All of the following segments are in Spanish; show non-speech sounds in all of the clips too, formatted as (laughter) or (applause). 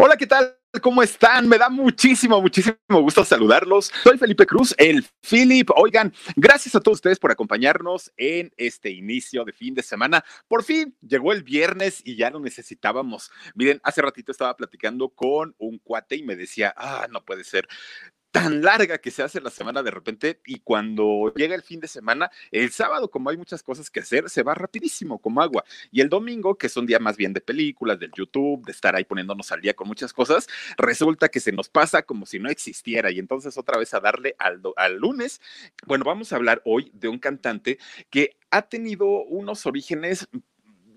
Hola, ¿qué tal? ¿Cómo están? Me da muchísimo, muchísimo gusto saludarlos. Soy Felipe Cruz, el Philip. Oigan, gracias a todos ustedes por acompañarnos en este inicio de fin de semana. Por fin llegó el viernes y ya lo necesitábamos. Miren, hace ratito estaba platicando con un cuate y me decía, ah, no puede ser tan larga que se hace la semana de repente y cuando llega el fin de semana, el sábado, como hay muchas cosas que hacer, se va rapidísimo como agua. Y el domingo, que es un día más bien de películas, del YouTube, de estar ahí poniéndonos al día con muchas cosas, resulta que se nos pasa como si no existiera. Y entonces otra vez a darle al, al lunes. Bueno, vamos a hablar hoy de un cantante que ha tenido unos orígenes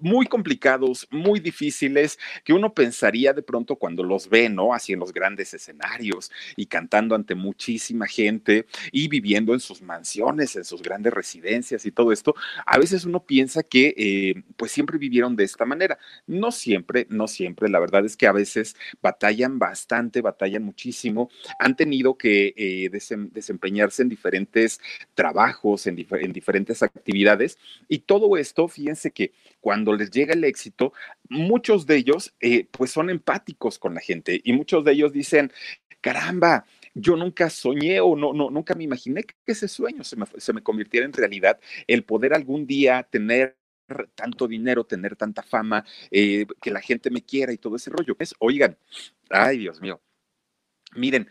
muy complicados, muy difíciles, que uno pensaría de pronto cuando los ve, ¿no? Así en los grandes escenarios y cantando ante muchísima gente y viviendo en sus mansiones, en sus grandes residencias y todo esto, a veces uno piensa que eh, pues siempre vivieron de esta manera. No siempre, no siempre, la verdad es que a veces batallan bastante, batallan muchísimo, han tenido que eh, desempeñarse en diferentes trabajos, en, en diferentes actividades y todo esto, fíjense que cuando les llega el éxito, muchos de ellos eh, pues son empáticos con la gente y muchos de ellos dicen, caramba, yo nunca soñé o no, no, nunca me imaginé que ese sueño se me, se me convirtiera en realidad, el poder algún día tener tanto dinero, tener tanta fama, eh, que la gente me quiera y todo ese rollo. Oigan, ay Dios mío, miren,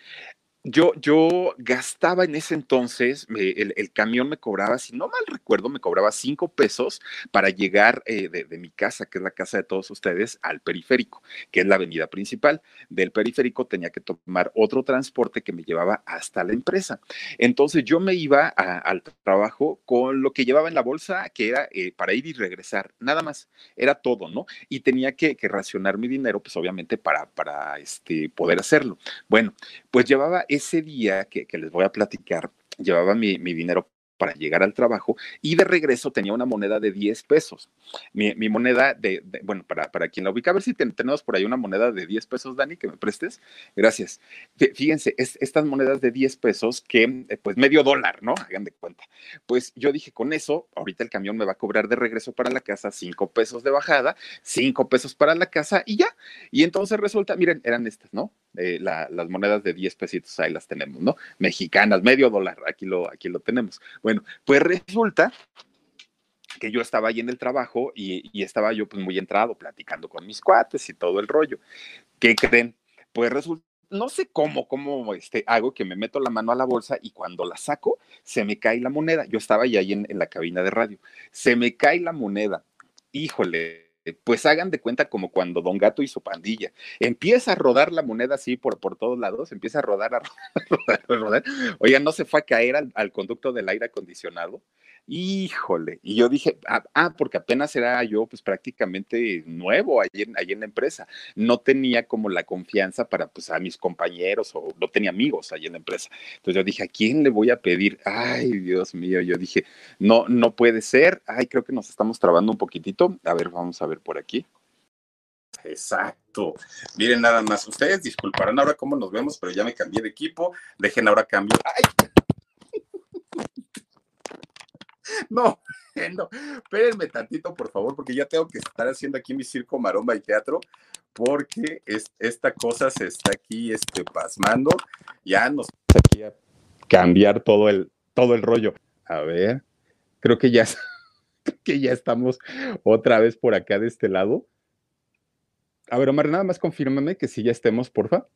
yo, yo gastaba en ese entonces, el, camión me cobraba, si no mal recuerdo, me cobraba cinco pesos para llegar eh, de, mi casa, que es la casa de todos ustedes, al periférico, que es la avenida principal. Del periférico tenía que tomar otro transporte que me llevaba hasta la empresa. Entonces yo me iba al trabajo con lo que llevaba en la bolsa, que era eh, para ir y regresar, nada más, era todo, ¿no? Y tenía que, que racionar mi dinero, pues obviamente para, para este, poder hacerlo. Bueno, pues llevaba ese día que, les voy a platicar, llevaba mi, dinero para llegar al trabajo y de regreso tenía una moneda de 10 pesos. Mi, moneda de, bueno, para, para quien la ubica, a ver si tenemos por ahí una moneda de 10 pesos, Dani, que me prestes. Gracias. Fíjense, es, estas monedas de 10 pesos que, eh, pues medio dólar, ¿no? Hagan de cuenta. Pues yo dije, con eso, ahorita el camión me va a cobrar de regreso para la casa 5 pesos de bajada, 5 pesos para la casa y ya. Y entonces resulta, miren, eran estas, ¿no? Eh, las monedas de 10 pesitos ahí las tenemos, ¿no? Mexicanas, medio dólar, aquí lo, aquí lo tenemos. Bueno, pues resulta que yo estaba ahí en el trabajo y, estaba yo pues muy entrado platicando con mis cuates y todo el rollo. ¿Qué creen? Pues resulta no sé cómo, cómo este, hago que me meto la mano a la bolsa y cuando la saco, se me cae la moneda. Yo estaba ahí, ahí en, en la cabina de radio. Se me cae la moneda. Híjole, pues hagan de cuenta como cuando Don Gato hizo pandilla. Empieza a rodar la moneda así por, por todos lados, empieza a rodar, a (laughs) rodar, a rodar. No se fue a caer al, al conducto del aire acondicionado. Híjole, y yo dije, ah, ah, porque apenas era yo pues prácticamente nuevo ahí en, en la empresa. No tenía como la confianza para pues a mis compañeros o no tenía amigos ahí en la empresa. Entonces yo dije, ¿a quién le voy a pedir? Ay, Dios mío, yo dije, no, no puede ser. Ay, creo que nos estamos trabando un poquitito. A ver, vamos a ver por aquí. Exacto. Miren nada más, ustedes disculparán ahora cómo nos vemos, pero ya me cambié de equipo. Dejen ahora cambio. Ay, (laughs) no, no, espérenme tantito, por favor, porque ya tengo que estar haciendo aquí mi circo, maromba y teatro, porque es, esta cosa se está aquí este, pasmando. Ya nos aquí a cambiar todo el, todo el rollo. A ver, creo que ya, (laughs) que ya estamos otra vez por acá de este lado. A ver, Omar, nada más confírmame que sí ya estemos, porfa.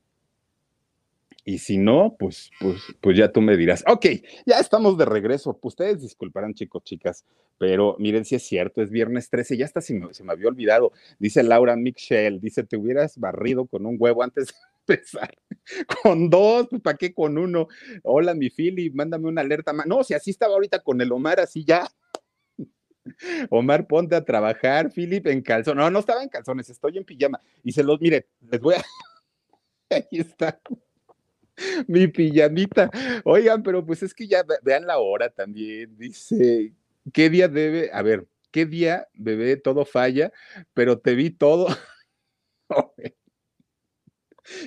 Y si no, pues, pues, pues ya tú me dirás. Ok, ya estamos de regreso. Ustedes disculparán, chicos, chicas, pero miren si es cierto, es viernes 13, ya está, se me, se me había olvidado. Dice Laura Michelle, dice, te hubieras barrido con un huevo antes de (laughs) empezar. Con dos, pues ¿para qué con uno? Hola, mi Philly, mándame una alerta. No, si así estaba ahorita con el Omar, así ya. (laughs) Omar, ponte a trabajar, Philip, en calzón. No, no estaba en calzones, estoy en pijama. Y se los, mire, les voy a. (laughs) Ahí está. (laughs) Mi pijamita. Oigan, pero pues es que ya vean la hora también. Dice, ¿qué día debe? A ver, ¿qué día, bebé? Todo falla, pero te vi todo. (laughs)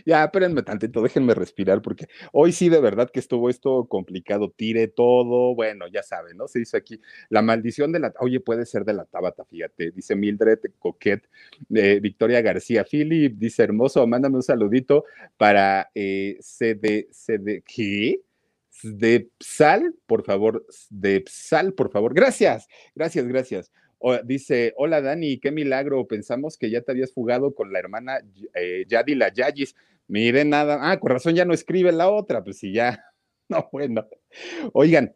Ya, espérenme tantito, déjenme respirar, porque hoy sí de verdad que estuvo esto complicado. Tire todo, bueno, ya saben, ¿no? Se dice aquí, la maldición de la, oye, puede ser de la Tabata, fíjate, dice Mildred Coquet, eh, Victoria García, Philip, dice hermoso, mándame un saludito para eh, CD, CD, ¿qué? De Psal, por favor, de Psal, por favor. Gracias, gracias, gracias dice, hola Dani, qué milagro, pensamos que ya te habías fugado con la hermana eh, Yadila Yayis. Mire nada, ah, con razón ya no escribe la otra, pues si ya, (laughs) no, bueno. Oigan,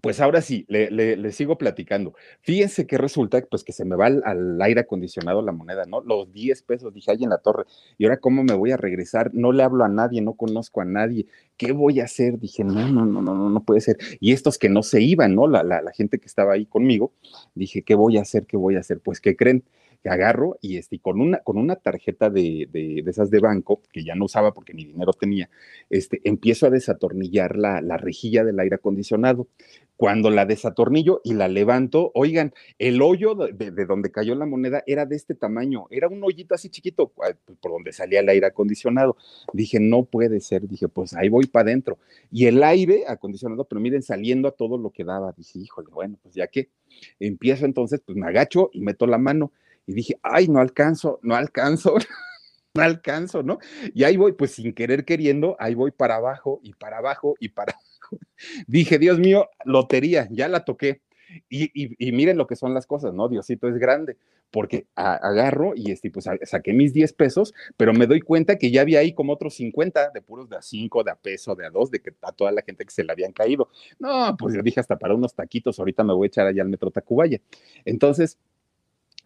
pues ahora sí, le, sigo platicando. Fíjense que resulta pues, que se me va al, aire acondicionado la moneda, ¿no? Los 10 pesos, dije, ahí en la torre. ¿Y ahora cómo me voy a regresar? No le hablo a nadie, no conozco a nadie. ¿Qué voy a hacer? Dije, no, no, no, no, no, no puede ser. Y estos que no se iban, ¿no? La, la, la gente que estaba ahí conmigo, dije, ¿qué voy a hacer? ¿Qué voy a hacer? Pues, ¿qué creen? Agarro y este, con, una, con una tarjeta de, de, esas de banco, que ya no usaba porque ni dinero tenía, este, empiezo a desatornillar la, la rejilla del aire acondicionado. Cuando la desatornillo y la levanto, oigan, el hoyo de, de, donde cayó la moneda era de este tamaño, era un hoyito así chiquito pues, por donde salía el aire acondicionado. Dije, no puede ser, dije, pues ahí voy para adentro. Y el aire acondicionado, pero miren, saliendo a todo lo que daba, dije, híjole, bueno, pues ya que empiezo entonces, pues me agacho y meto la mano y dije, ay, no alcanzo, no alcanzo, (laughs) no alcanzo, ¿no? Y ahí voy, pues sin querer queriendo, ahí voy para abajo y para abajo y para abajo. (laughs) Dije, Dios mío, lotería, ya la toqué. Y, miren lo que son las cosas, ¿no? Diosito es grande, porque agarro y este, pues saqué mis 10 pesos, pero me doy cuenta que ya había ahí como otros 50 de puros de a 5, de a peso, de a 2, de que a toda la gente que se le habían caído. No, pues yo dije hasta para unos taquitos, ahorita me voy a echar allá al metro Tacubaya. Entonces,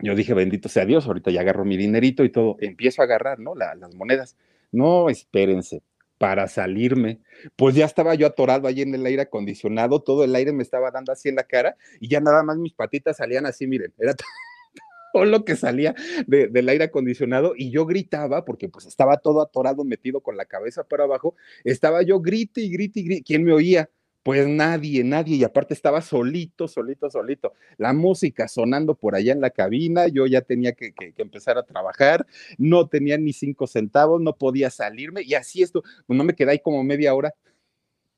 yo dije, bendito sea Dios, ahorita ya agarro mi dinerito y todo, empiezo a agarrar, ¿no? las monedas. No, espérense, para salirme, pues ya estaba yo atorado ahí en el aire acondicionado, todo el aire me estaba dando así en la cara y ya nada más mis patitas salían así, miren, era (laughs) todo lo que salía del aire acondicionado y yo gritaba porque pues estaba todo atorado, metido con la cabeza para abajo, estaba yo grite y grite y grite, ¿quién me oía? Pues nadie, nadie, y aparte estaba solito, solito, solito. La música sonando por allá en la cabina, yo ya tenía que, empezar a trabajar, no tenía ni cinco centavos, no podía salirme, y así esto, pues no me quedé ahí como media hora. (laughs)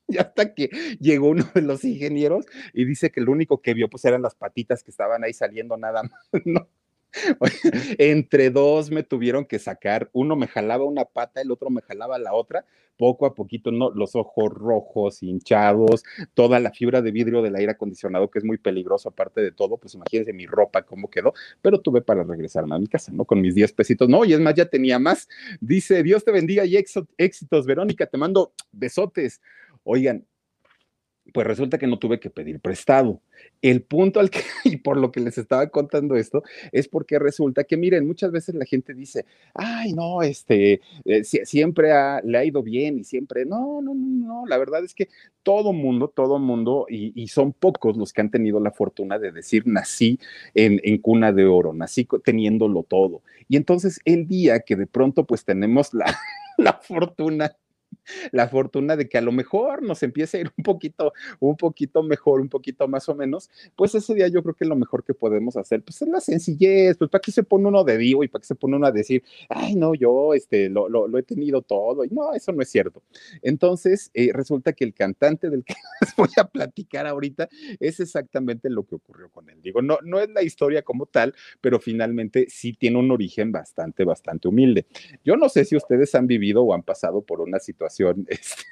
Y hasta que llegó uno de los ingenieros y dice que lo único que vio pues eran las patitas que estaban ahí saliendo nada más, (laughs) ¿no? (laughs) Entre dos me tuvieron que sacar, uno me jalaba una pata, el otro me jalaba la otra, poco a poquito, los ojos rojos, hinchados, toda la fibra de vidrio del aire acondicionado, que es muy peligroso aparte de todo, pues imagínense mi ropa cómo quedó, pero tuve para regresarme a mi casa, ¿no? Con mis 10 pesitos, no, y es más, ya tenía más. Dice, Dios te bendiga y éxitos, Verónica, te mando besotes. Oigan, pues resulta que no tuve que pedir prestado. El punto al que, (laughs) y por lo que les estaba contando esto, es porque resulta que, miren, muchas veces la gente dice, ay, no, este, eh, siempre le ha ido bien y siempre, no, no, no, no, la verdad es que todo mundo, todo mundo, y, y son pocos los que han tenido la fortuna de decir, nací en, en cuna de oro, nací teniéndolo todo. Y entonces el día que de pronto pues tenemos la, (laughs) la fortuna la fortuna de que a lo mejor nos empiece a ir un poquito, un poquito mejor, un poquito más o menos, pues ese día yo creo que lo mejor que podemos hacer, pues es la sencillez, pues para qué se pone uno de vivo y para qué se pone uno a decir, ay, no, yo este, lo, lo, he tenido todo, y no, eso no es cierto. Entonces, eh, resulta que el cantante del que (laughs) les voy a platicar ahorita es exactamente lo que ocurrió con él. Digo, no, no es la historia como tal, pero finalmente sí tiene un origen bastante, bastante humilde. Yo no sé si ustedes han vivido o han pasado por una situación (laughs) este,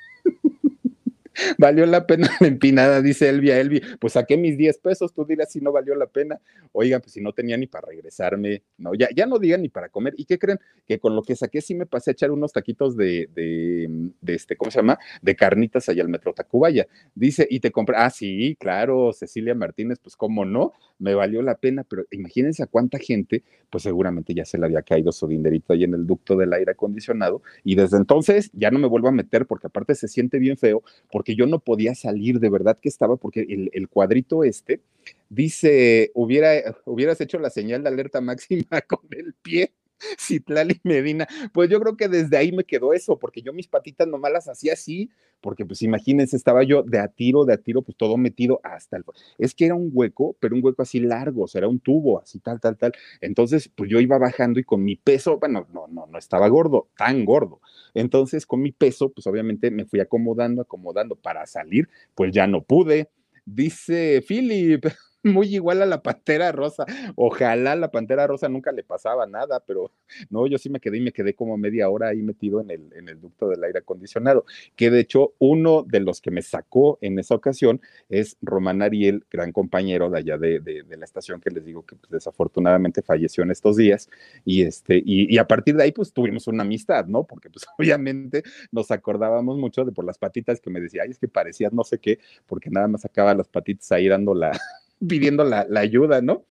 valió la pena la empinada, dice Elvia, Elvi, pues saqué mis 10 pesos, tú dirás si no valió la pena. Oigan, pues si no tenía ni para regresarme, no, ya, ya no digan ni para comer. ¿Y qué creen? Que con lo que saqué sí me pasé a echar unos taquitos de, de, este, ¿cómo se llama? De carnitas allá al Metro Tacubaya. Dice, y te compré, ah, sí, claro, Cecilia Martínez, pues cómo no, me valió la pena, pero imagínense a cuánta gente, pues seguramente ya se le había caído su dinerito ahí en el ducto del aire acondicionado, y desde entonces ya no me vuelvo a meter porque aparte se siente bien feo, porque yo no podía salir, de verdad que estaba, porque el, el cuadrito este dice, hubiera, hubieras hecho la señal de alerta máxima (laughs) con el pie. (laughs) Citlali Medina, pues yo creo que desde ahí me quedó eso, porque yo mis patitas nomás las hacía así, porque pues imagínense, estaba yo de a tiro, de a tiro, pues todo metido hasta el... Es que era un hueco, pero un hueco así largo, o sea, era un tubo, así tal, tal, tal. Entonces, pues yo iba bajando y con mi peso, bueno, no, no, no estaba gordo, tan gordo. Entonces, con mi peso, pues obviamente me fui acomodando, acomodando para salir, pues ya no pude. Dice Philip, muy igual a la pantera rosa. Ojalá la pantera rosa nunca le pasaba nada, pero no, yo sí me quedé y me quedé como media hora ahí metido en el, en el ducto del aire acondicionado, que de hecho uno de los que me sacó en esa ocasión es Román Ariel, gran compañero de allá de, de, la estación que les digo que pues, desafortunadamente falleció en estos días y este y, a partir de ahí pues tuvimos una amistad, ¿no? Porque pues (laughs) obviamente nos acordábamos mucho de por las patitas que me decía, ay, es que parecías no sé qué, porque nada más sacaba las patitas ahí dando la pidiendo la, la, ayuda, ¿no?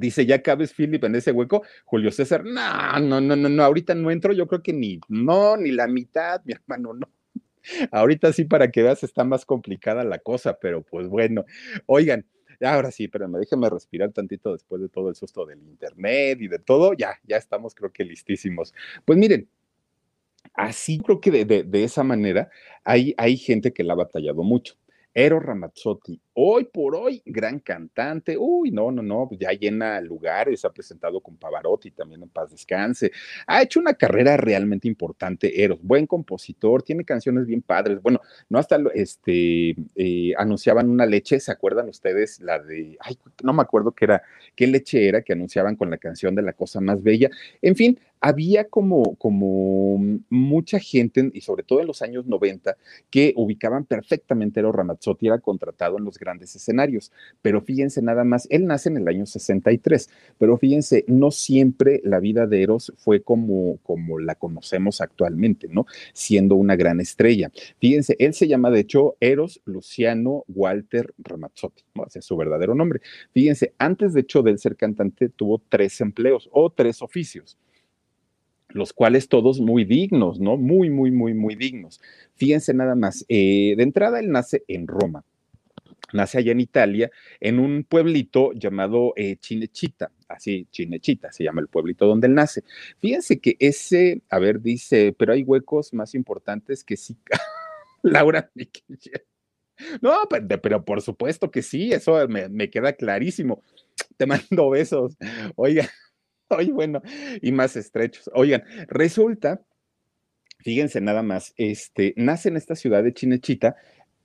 Dice, ya cabes, Philip, en ese hueco. Julio César, no, no, no, no, no, ahorita no entro, yo creo que ni, no, ni la mitad, mi hermano, no. (laughs) Ahorita sí, para que veas, está más complicada la cosa, pero pues bueno. Oigan, ahora sí, pero déjenme respirar tantito después de todo el susto del internet y de todo, ya, ya estamos creo que listísimos. Pues miren, así creo que de, de, de esa manera hay, hay gente que la ha batallado mucho. Eros Ramazzotti, hoy por hoy, gran cantante, uy, no, no, no, ya llena lugares, ha presentado con Pavarotti también en Paz Descanse, ha hecho una carrera realmente importante, Eros, buen compositor, tiene canciones bien padres, bueno, no hasta este, eh, anunciaban una leche, ¿se acuerdan ustedes? La de, no me acuerdo qué era, qué leche era que anunciaban con la canción de La Cosa Más Bella, en fin, había como, como mucha gente, y sobre todo en los años 90, que ubicaban perfectamente a Eros Ramazzotti, era contratado en los grandes escenarios. Pero fíjense nada más, él nace en el año 63, pero fíjense, no siempre la vida de Eros fue como, como la conocemos actualmente, ¿no? Siendo una gran estrella. Fíjense, él se llama de hecho Eros Luciano Walter Ramazzotti, ¿no? ese es su verdadero nombre. Fíjense, antes de hecho de él ser cantante, tuvo tres empleos o tres oficios los cuales todos muy dignos, ¿no? Muy, muy, muy, muy dignos. Fíjense nada más, eh, de entrada él nace en Roma, nace allá en Italia, en un pueblito llamado eh, Chinechita, así, Chinechita se llama el pueblito donde él nace. Fíjense que ese, a ver, dice, pero hay huecos más importantes que sí. (laughs) Laura No, pero, por supuesto que sí, eso me, me queda clarísimo. Te mando besos. Oiga. (laughs) Oye, bueno, y más estrechos. Oigan, resulta, fíjense nada más, este, nace en esta ciudad de Chinechita,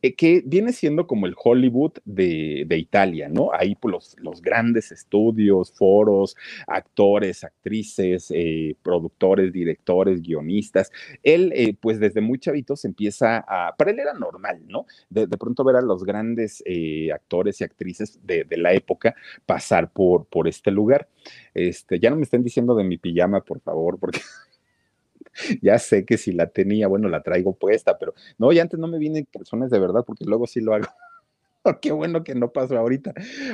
eh, que viene siendo como el Hollywood de, de Italia, ¿no? Ahí pues, los, los, grandes estudios, foros, actores, actrices, eh, productores, directores, guionistas. Él, eh, pues desde muy chavito se empieza a, para él era normal, ¿no? De, de pronto ver a los grandes eh, actores y actrices de, de, la época pasar por, por este lugar. Este, ya no me estén diciendo de mi pijama, por favor, porque (laughs) (laughs) ya sé que si la tenía, bueno, la traigo puesta, pero no, y antes no me vienen personas de verdad, porque luego sí lo hago. (laughs) Qué bueno que no pasó ahorita.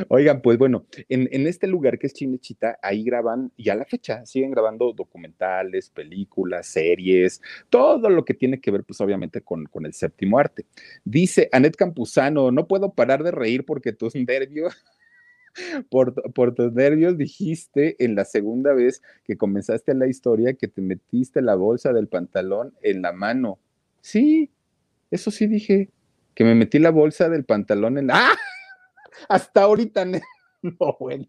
Oigan, pues bueno, en, en, este lugar que es Chinechita, ahí graban, y a la fecha siguen grabando documentales, películas, series, todo lo que tiene que ver, pues obviamente, con, con el séptimo arte. Dice Anet Campuzano, no puedo parar de reír porque tus (laughs) nervios por, por, tus nervios dijiste en la segunda vez que comenzaste la historia que te metiste la bolsa del pantalón en la mano. Sí, eso sí dije, que me metí la bolsa del pantalón en la... ¡Ah! (laughs) Hasta ahorita, (laughs) no, bueno.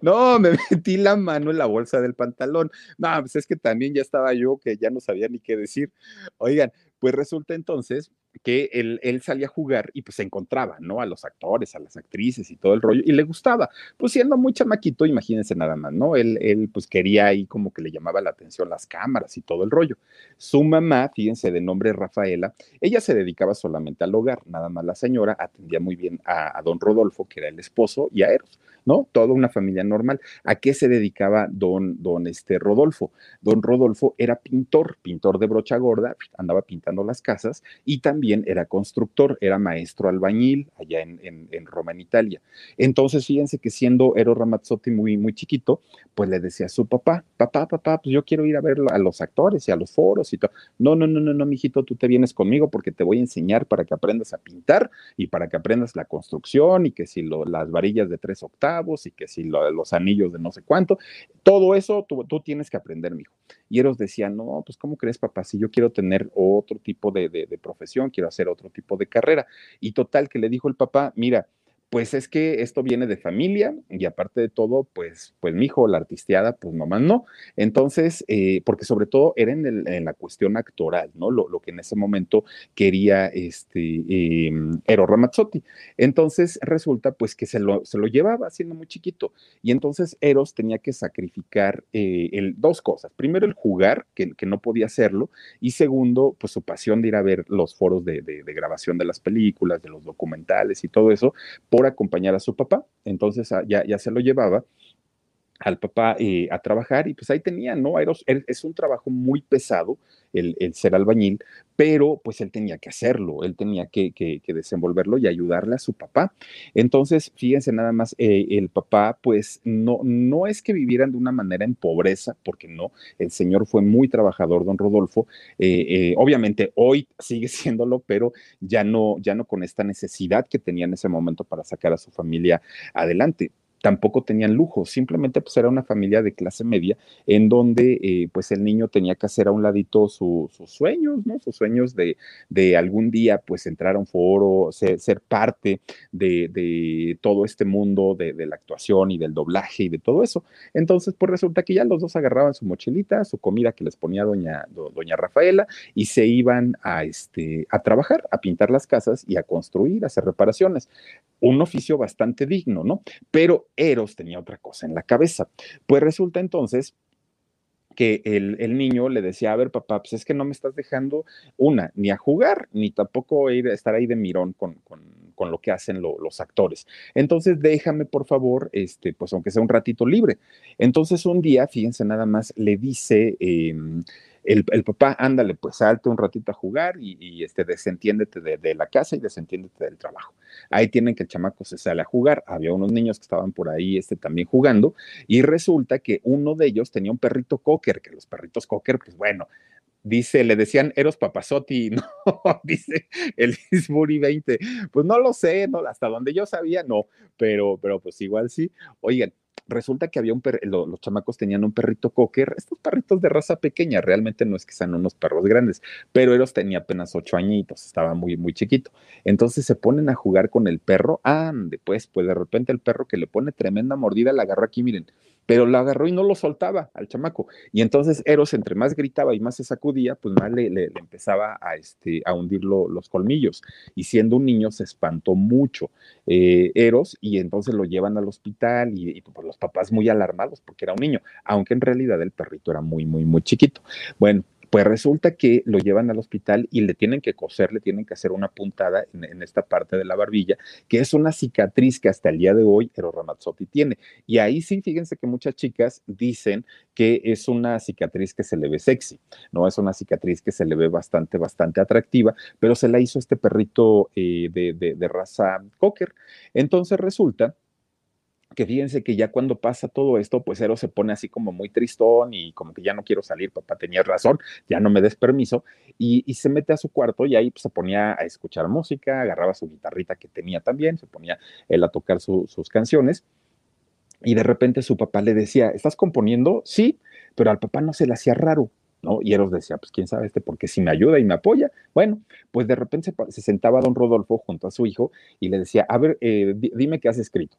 No, me (laughs) metí la mano en la bolsa del pantalón. No, pues es que también ya estaba yo que ya no sabía ni qué decir. Oigan, pues resulta entonces que él, él, salía a jugar y pues se encontraba, ¿no? A los actores, a las actrices y todo el rollo, y le gustaba. Pues siendo muy chamaquito, imagínense nada más, ¿no? Él, él pues quería ahí como que le llamaba la atención las cámaras y todo el rollo. Su mamá, fíjense, de nombre Rafaela, ella se dedicaba solamente al hogar, nada más la señora atendía muy bien a, don Rodolfo, que era el esposo, y a Eros. ¿no? Toda una familia normal. ¿A qué se dedicaba don, don este Rodolfo? Don Rodolfo era pintor, pintor de brocha gorda, andaba pintando las casas y también era constructor, era maestro albañil allá en, Roma, en Italia. Entonces, fíjense que siendo Ero Ramazzotti muy, muy chiquito, pues le decía a su papá, papá, papá, pues yo quiero ir a ver a los actores y a los foros y todo. No, no, no, no, no, mijito, tú te vienes conmigo porque te voy a enseñar para que aprendas a pintar y para que aprendas la construcción y que si las varillas de tres octavos y que si los anillos de no sé cuánto, todo eso tú, tienes que aprender, mijo. Y Eros decía, no, pues ¿cómo crees, papá? Si yo quiero tener otro tipo de, de profesión, quiero hacer otro tipo de carrera. Y total, que le dijo el papá, mira, pues es que esto viene de familia y aparte de todo, pues, pues mi hijo, la artisteada, pues nomás no. Entonces, eh, porque sobre todo era en, la cuestión actoral, ¿no? Lo, que en ese momento quería este eh, Ero Ramazzotti. Entonces, resulta pues que se lo, se lo llevaba siendo muy chiquito. Y entonces Eros tenía que sacrificar eh, el, dos cosas. Primero, el jugar, que, que, no podía hacerlo. Y segundo, pues su pasión de ir a ver los foros de, de, de grabación de las películas, de los documentales y todo eso, por acompañar a su papá. Entonces ah, ya, ya se lo llevaba al papá eh, a trabajar y pues ahí tenía, ¿no? es un trabajo muy pesado el, ser albañil, pero pues él tenía que hacerlo, él tenía que, desenvolverlo y ayudarle a su papá. Entonces, fíjense nada más, eh, el papá pues no, no es que vivieran de una manera en pobreza, porque no, el señor fue muy trabajador, don Rodolfo, eh, obviamente hoy sigue (laughs) siéndolo, pero ya no, ya no con esta necesidad que tenía en ese momento para sacar a su familia adelante tampoco tenían lujo, simplemente pues era una familia de clase media en donde eh, pues el niño tenía que hacer a un ladito sus sueños, ¿no? Sus sueños de, de, algún día pues entrar a un foro, ser, parte de, todo este mundo de, la actuación y del doblaje y de todo eso. Entonces pues resulta que ya los dos agarraban su mochilita, su comida que les ponía doña, doña Rafaela y se iban a, este, a trabajar, a pintar las casas y a construir, a hacer reparaciones. Un oficio bastante digno, ¿no? Pero Eros tenía otra cosa en la cabeza. Pues resulta entonces que el, niño le decía, a ver, papá, pues es que no me estás dejando una, ni a jugar, ni tampoco ir, estar ahí de mirón con, lo que hacen los actores. Entonces, déjame, por favor, este, pues aunque sea un ratito libre. Entonces, un día, fíjense nada más, le dice... Em, el, papá, ándale, pues salte un ratito a jugar y, este, desentiéndete de, la casa y desentiéndete del trabajo. Ahí tienen que el chamaco se sale a jugar. Había unos niños que estaban por ahí este, también jugando y resulta que uno de ellos tenía un perrito cocker, que los perritos cocker, pues bueno, dice, le decían Eros Papazotti, (laughs) no, dice el Isbury 20. Pues no lo sé, no, hasta donde yo sabía, no, pero, pero pues igual sí. Oigan, resulta que había un perro, los chamacos tenían un perrito cocker, estos perritos de raza pequeña, realmente no es que sean unos perros grandes, pero Eros tenía apenas ocho añitos, estaba muy, muy chiquito. Entonces se ponen a jugar con el perro, ande, pues, pues de repente el perro que le pone tremenda mordida, la agarró aquí, miren, pero lo agarró y no lo soltaba al chamaco. Y entonces Eros, entre más gritaba y más se sacudía, pues más le, empezaba a, este, a hundir los colmillos. Y siendo un niño se espantó mucho eh, Eros y entonces lo llevan al hospital y, y pues, los papás muy alarmados porque era un niño, aunque en realidad el perrito era muy, muy, muy chiquito. Bueno, pues resulta que lo llevan al hospital y le tienen que coser, le tienen que hacer una puntada en, esta parte de la barbilla, que es una cicatriz que hasta el día de hoy Ero Ramazzotti tiene. Y ahí sí, fíjense que muchas chicas dicen que es una cicatriz que se le ve sexy, ¿no? Es una cicatriz que se le ve bastante, bastante atractiva, pero se la hizo este perrito eh, de, de raza cocker. Entonces resulta que fíjense que ya cuando pasa todo esto, pues Ero se pone así como muy tristón y como que ya no quiero salir, papá, tenías razón, ya no me des permiso, y, se mete a su cuarto y ahí pues, se ponía a escuchar música, agarraba su guitarrita que tenía también, se ponía él a tocar sus canciones, y de repente su papá le decía, ¿estás componiendo? Sí, pero al papá no se le hacía raro, ¿no? Y Eros decía, pues quién sabe este, porque si me ayuda y me apoya. Bueno, pues de repente se, sentaba don Rodolfo junto a su hijo y le decía, a ver, eh, dime qué has escrito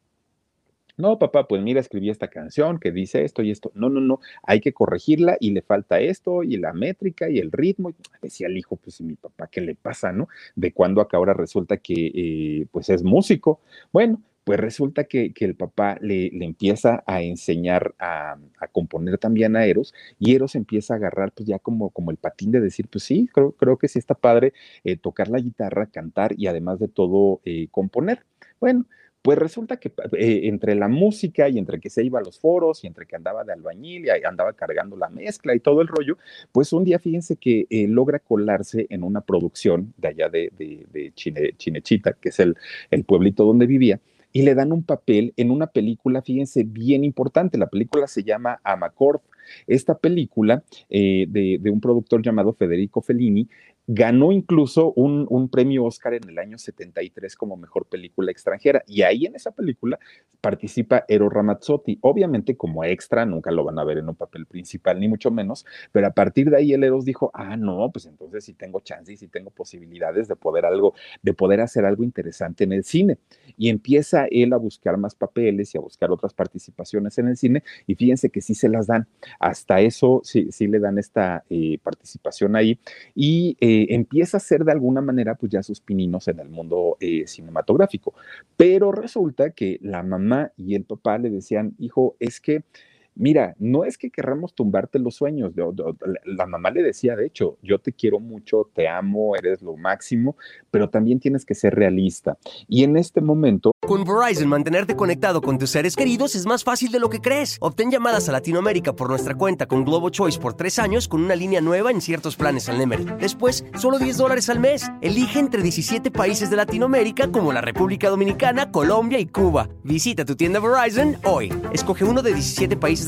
No, papá, pues mira, escribí esta canción que dice esto y esto. No, no, no, hay que corregirla y le falta esto y la métrica y el ritmo. Decía el hijo, pues, ¿y mi papá qué le pasa, no? De cuando acá ahora resulta que, eh, pues, es músico. Bueno, pues resulta que, el papá le, empieza a enseñar a, componer también a Eros y Eros empieza a agarrar pues ya como, como el patín de decir, pues sí, creo, creo que sí está padre eh, tocar la guitarra, cantar y además de todo eh, componer. Bueno, pues resulta que eh, entre la música y entre que se iba a los foros y entre que andaba de albañil y andaba cargando la mezcla y todo el rollo, pues un día fíjense que logra colarse en una producción de allá de, Chinechita, que es el, el pueblito donde vivía, y le dan un papel en una película, fíjense, bien importante. La película se llama Amacord. Esta película eh, de, de, un productor llamado Federico Fellini Ganó incluso un, premio Oscar en el año 73 como mejor película extranjera. Y ahí en esa película participa Ero Ramazzotti. Obviamente como extra, nunca lo van a ver en un papel principal, ni mucho menos. Pero a partir de ahí el Eros dijo, ah, no, pues entonces sí tengo chances y sí tengo posibilidades de poder algo, de poder hacer algo interesante en el cine. Y empieza él a buscar más papeles y a buscar otras participaciones en el cine. Y fíjense que sí se las dan. Hasta eso sí, sí le dan esta eh, participación ahí. Y eh, empieza a ser de alguna manera pues ya sus pininos en el mundo eh, cinematográfico. Pero resulta que la mamá y el papá le decían, hijo, es que mira, no es que querramos tumbarte los sueños. La mamá le decía, de hecho, yo te quiero mucho, te amo, eres lo máximo, pero también tienes que ser realista. Y en este momento... Con Verizon, mantenerte conectado con tus seres queridos es más fácil de lo que crees. Obtén llamadas a Latinoamérica por nuestra cuenta con Globo Choice por tres años con una línea nueva en ciertos planes al Nemer. Después, solo 10 dólares al mes. Elige entre 17 países de Latinoamérica como la República Dominicana, Colombia y Cuba. Visita tu tienda Verizon hoy. Escoge uno de 17 países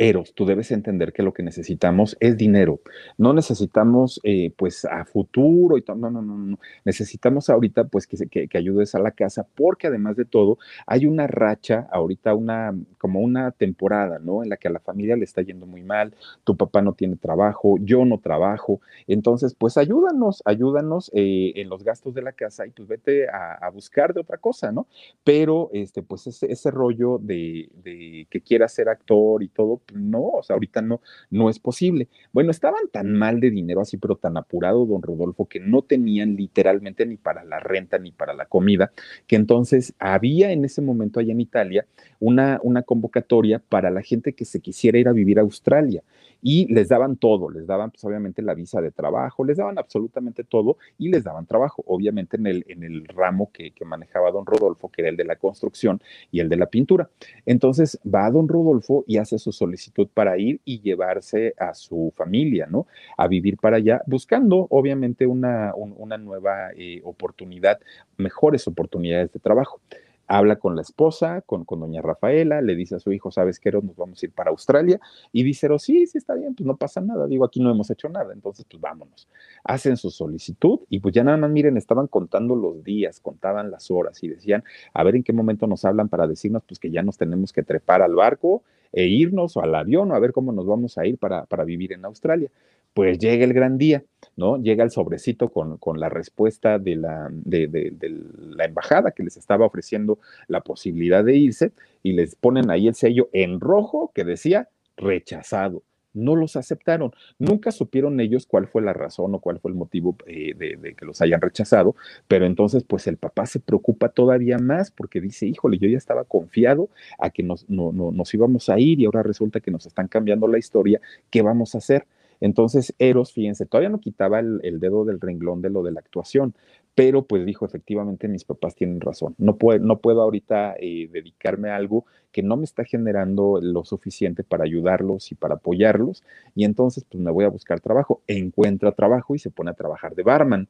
Eros, tú debes entender que lo que necesitamos es dinero. No necesitamos, eh, pues, a futuro y todo. No, no, no, no. Necesitamos ahorita, pues, que, que, que, ayudes a la casa, porque además de todo, hay una racha, ahorita una, como una temporada, ¿no? En la que a la familia le está yendo muy mal, tu papá no tiene trabajo, yo no trabajo. Entonces, pues, ayúdanos, ayúdanos eh, en los gastos de la casa y pues vete a, buscar de otra cosa, ¿no? Pero, este, pues, ese, ese rollo de, de que quieras ser actor y todo, no, o sea, ahorita no, no es posible. Bueno, estaban tan mal de dinero así, pero tan apurado, don Rodolfo, que no tenían literalmente ni para la renta ni para la comida, que entonces había en ese momento allá en Italia una, una convocatoria para la gente que se quisiera ir a vivir a Australia y les daban todo, les daban pues obviamente la visa de trabajo, les daban absolutamente todo y les daban trabajo, obviamente en el, en el ramo que, que manejaba don Rodolfo, que era el de la construcción y el de la pintura. Entonces va don Rodolfo y hace su solicitud para ir y llevarse a su familia, ¿no? A vivir para allá, buscando obviamente una, una nueva eh, oportunidad, mejores oportunidades de trabajo habla con la esposa, con, con doña Rafaela, le dice a su hijo, ¿sabes qué? Nos vamos a ir para Australia. Y dice, oh, sí, sí, está bien, pues no pasa nada. Digo, aquí no hemos hecho nada, entonces pues vámonos. Hacen su solicitud y pues ya nada más, miren, estaban contando los días, contaban las horas y decían, a ver en qué momento nos hablan para decirnos pues que ya nos tenemos que trepar al barco e irnos o al avión o a ver cómo nos vamos a ir para, para vivir en Australia pues llega el gran día, ¿no? Llega el sobrecito con, con la respuesta de la, de, la embajada que les estaba ofreciendo la posibilidad de irse y les ponen ahí el sello en rojo que decía rechazado. No los aceptaron. Nunca supieron ellos cuál fue la razón o cuál fue el motivo eh, de, que los hayan rechazado, pero entonces pues el papá se preocupa todavía más porque dice, híjole, yo ya estaba confiado a que no, no, nos íbamos a ir y ahora resulta que nos están cambiando la historia, ¿qué vamos a hacer? Entonces, Eros, fíjense, todavía no quitaba el, dedo del renglón de lo de la actuación, pero pues dijo, efectivamente, mis papás tienen razón. No puedo, no puedo ahorita eh, dedicarme a algo que no me está generando lo suficiente para ayudarlos y para apoyarlos. Y entonces, pues me voy a buscar trabajo. Encuentra trabajo y se pone a trabajar de barman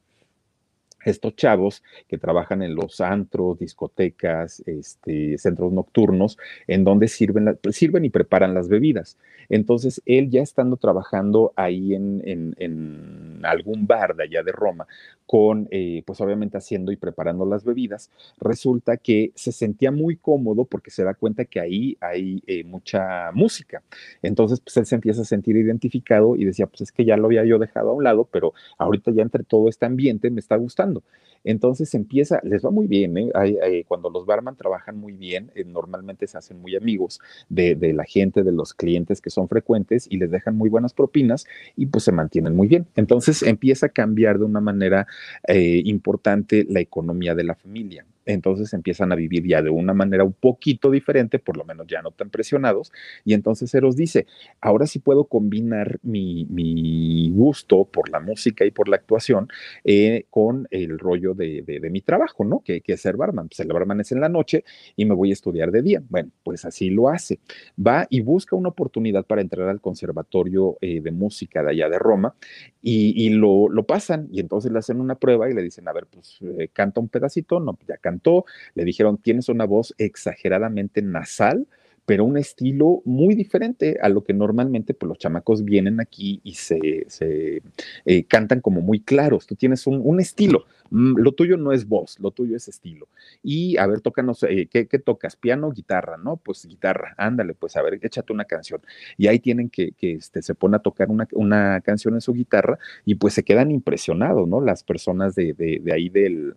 estos chavos que trabajan en los antros, discotecas, este, centros nocturnos, en donde sirven, sirven y preparan las bebidas. Entonces, él ya estando trabajando ahí en, algún bar de allá de Roma, con, eh, pues obviamente haciendo y preparando las bebidas, resulta que se sentía muy cómodo porque se da cuenta que ahí hay eh, mucha música. Entonces, pues él se empieza a sentir identificado y decía, pues es que ya lo había yo dejado a un lado, pero ahorita ya entre todo este ambiente me está gustando. Entonces empieza, les va muy bien, ¿eh? cuando los barman trabajan muy bien, eh, normalmente se hacen muy amigos de, la gente, de los clientes que son frecuentes y les dejan muy buenas propinas y pues se mantienen muy bien. Entonces empieza a cambiar de una manera eh, importante la economía de la familia entonces empiezan a vivir ya de una manera un poquito diferente, por lo menos ya no tan presionados, y entonces Eros dice, ahora sí puedo combinar mi, gusto por la música y por la actuación eh, con el rollo de, mi trabajo, ¿no? Que, es ser barman. Pues el barman es en la noche y me voy a estudiar de día. Bueno, pues así lo hace. Va y busca una oportunidad para entrar al Conservatorio eh, de Música de allá de Roma y, lo, pasan y entonces le hacen una prueba y le dicen, a ver, pues eh, canta un pedacito, no, ya cantó, le dijeron, tienes una voz exageradamente nasal, pero un estilo muy diferente a lo que normalmente pues, los chamacos vienen aquí y se, eh, cantan como muy claros. Tú tienes un, estilo. Mm, lo tuyo no es voz, lo tuyo es estilo. Y a ver, tócanos, eh, ¿qué, tocas? Piano, guitarra, ¿no? Pues guitarra, ándale, pues a ver, échate una canción. Y ahí tienen que, que este, se pone a tocar una, una, canción en su guitarra y pues se quedan impresionados, ¿no? Las personas de, de ahí del,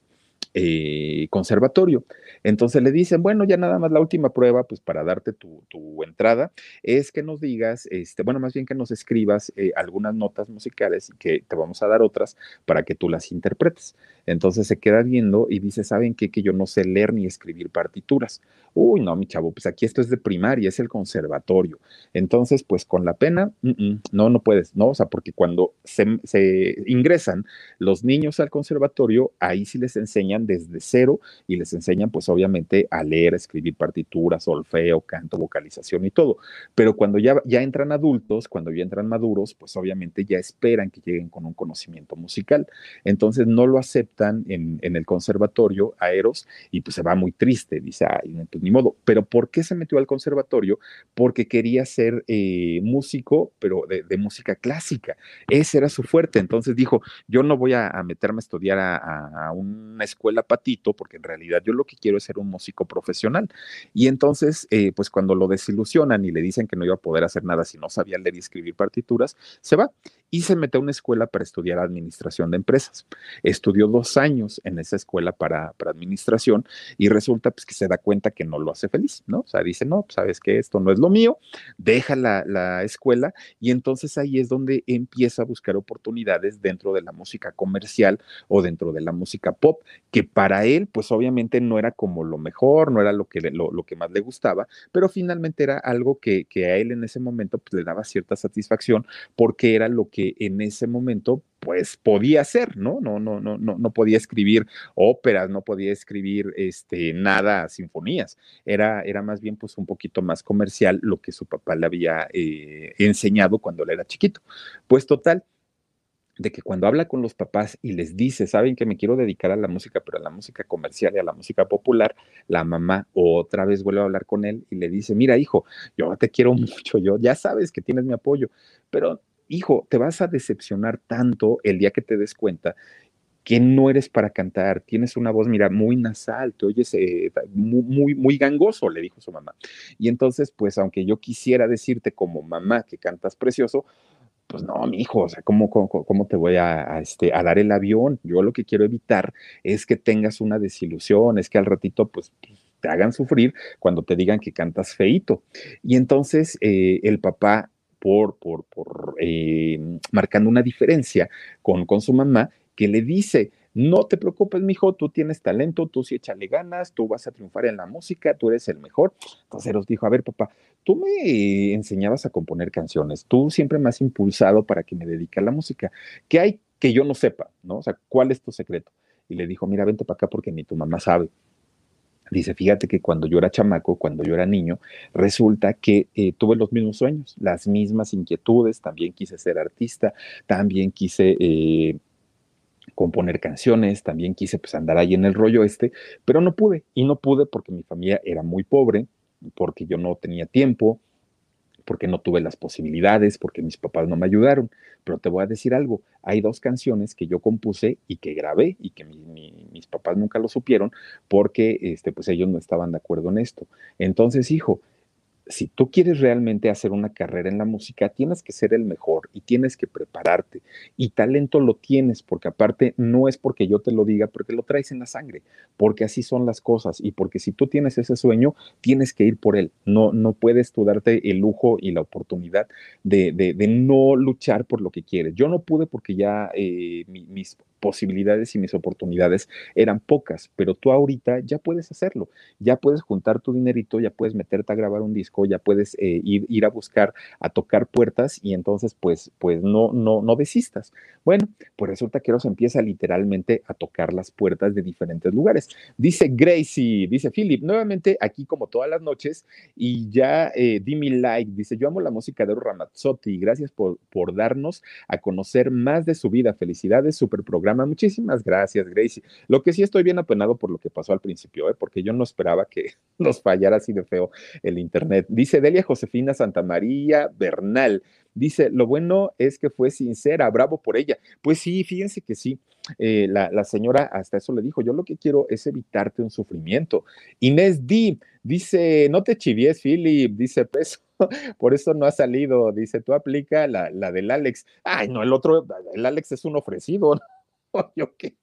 eh, conservatorio. Entonces le dicen, bueno, ya nada más la última prueba, pues para darte tu, entrada, es que nos digas, este, bueno, más bien que nos escribas eh, algunas notas musicales y que te vamos a dar otras para que tú las interpretes. Entonces se queda viendo y dice, ¿saben qué? Que yo no sé leer ni escribir partituras. Uy, no, mi chavo, pues aquí esto es de primaria, es el conservatorio. Entonces, pues con la pena, no, no puedes, ¿no? O sea, porque cuando se, se ingresan los niños al conservatorio, ahí sí les enseñan desde cero y les enseñan pues obviamente a leer, a escribir partituras, solfeo, canto, vocalización y todo. Pero cuando ya, ya entran adultos, cuando ya entran maduros, pues obviamente ya esperan que lleguen con un conocimiento musical. Entonces no lo aceptan en, el conservatorio a Eros y pues se va muy triste, dice, ay, pues ni modo. Pero ¿por qué se metió al conservatorio? Porque quería ser eh, músico, pero de, música clásica. Ese era su fuerte. Entonces dijo, yo no voy a, meterme a estudiar a una escuela patito, porque en realidad yo lo que quiero es ser un músico profesional. Y entonces, eh, pues cuando lo desilusionan y le dicen que no iba a poder hacer nada si no sabía leer y escribir partituras, se va y se mete a una escuela para estudiar administración de empresas. Estudió dos años en esa escuela para, para administración y resulta pues que se da cuenta que no lo hace feliz, ¿no? O sea, dice, no, pues, sabes que esto no es lo mío, deja la, la escuela y entonces ahí es donde empieza a buscar oportunidades dentro de la música comercial o dentro de la música pop, que para él, pues obviamente no era como lo mejor, no era lo que, lo, lo que más le gustaba, pero finalmente era algo que, que a él en ese momento pues, le daba cierta satisfacción porque era lo que en ese momento pues podía hacer, ¿no? No, no, no, no, no podía escribir óperas, no podía escribir este, nada, sinfonías. Era, era más bien pues un poquito más comercial lo que su papá le había eh, enseñado cuando él era chiquito. Pues total, de que cuando habla con los papás y les dice, saben que me quiero dedicar a la música, pero a la música comercial y a la música popular, la mamá otra vez vuelve a hablar con él y le dice, mira hijo, yo te quiero (laughs) mucho, yo ya sabes que tienes mi apoyo, pero hijo, te vas a decepcionar tanto el día que te des cuenta que no eres para cantar, tienes una voz, mira, muy nasal, te oyes eh, muy, muy, muy, gangoso, le dijo su mamá. Y entonces, pues, aunque yo quisiera decirte como mamá que cantas precioso, pues no, mi hijo, o sea, ¿cómo, cómo, te voy a, este, a dar el avión? Yo lo que quiero evitar es que tengas una desilusión, es que al ratito, pues, te hagan sufrir cuando te digan que cantas feito. Y entonces eh, el papá, por, por, por eh, marcando una diferencia con, con su mamá, que le dice, no te preocupes, mijo, tú tienes talento, tú sí échale ganas, tú vas a triunfar en la música, tú eres el mejor. Entonces nos dijo, a ver, papá, tú me enseñabas a componer canciones, tú siempre me has impulsado para que me dedique a la música. ¿Qué hay que yo no sepa? ¿No? O sea, ¿cuál es tu secreto? Y le dijo, mira, vente para acá porque ni tu mamá sabe. Dice, fíjate que cuando yo era chamaco, cuando yo era niño, resulta que eh, tuve los mismos sueños, las mismas inquietudes, también quise ser artista, también quise eh, componer canciones, también quise pues andar ahí en el rollo este, pero no pude y no pude porque mi familia era muy pobre, porque yo no tenía tiempo, porque no tuve las posibilidades, porque mis papás no me ayudaron. Pero te voy a decir algo, hay dos canciones que yo compuse y que grabé y que mis papás nunca lo supieron porque este, pues ellos no estaban de acuerdo en esto. Entonces, hijo, si tú quieres realmente hacer una carrera en la música, tienes que ser el mejor y tienes que prepararte. Y talento lo tienes, porque aparte no es porque yo te lo diga, porque lo traes en la sangre, porque así son las cosas y porque si tú tienes ese sueño, tienes que ir por él. No, no puedes tú darte el lujo y la oportunidad de, de, no luchar por lo que quieres. Yo no pude porque ya eh, mis posibilidades y mis oportunidades eran pocas, pero tú ahorita ya puedes hacerlo, ya puedes juntar tu dinerito, ya puedes meterte a grabar un disco, ya puedes eh, ir, ir, a buscar, a tocar puertas y entonces pues, pues no, no, no desistas. Bueno, pues resulta que se empieza literalmente a tocar las puertas de diferentes lugares. Dice Gracie, dice Philip, nuevamente aquí como todas las noches y ya eh, di mi like, dice yo amo la música de Ramazzotti, gracias por, por darnos a conocer más de su vida, felicidades, super programa Muchísimas gracias, Gracie. Lo que sí estoy bien apenado por lo que pasó al principio, ¿eh? porque yo no esperaba que (laughs) nos fallara así de feo el Internet. Dice Delia Josefina Santa María Bernal. Dice, lo bueno es que fue sincera, bravo por ella. Pues sí, fíjense que sí. Eh, la, señora hasta eso le dijo, yo lo que quiero es evitarte un sufrimiento. Inés D dice, no te chivies, Philip, dice, por eso no ha salido, dice, tú aplica la, la del Alex. Ay, no, el otro, el Alex es un ofrecido, (laughs) yo qué.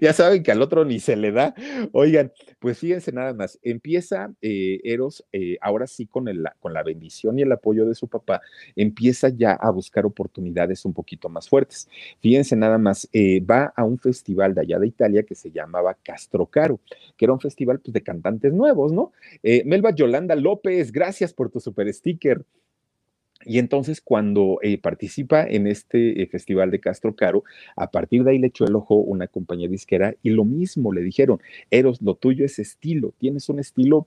Ya saben que al otro ni se le da. Oigan, pues fíjense nada más, empieza eh, Eros, eh, ahora sí con, con la bendición y el apoyo de su papá, empieza ya a buscar oportunidades un poquito más fuertes. Fíjense nada más, eh, va a un festival de allá de Italia que se llamaba Castrocaro, que era un festival pues, de cantantes nuevos, ¿no? Melba Yolanda López, gracias por tu super sticker. Y entonces cuando eh, participa en este eh, festival de Castro Caro, a partir de ahí le echó el ojo una compañía disquera y lo mismo le dijeron, Eros, lo tuyo es estilo, tienes un estilo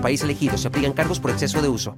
país elegido. Se aplican cargos por exceso de uso.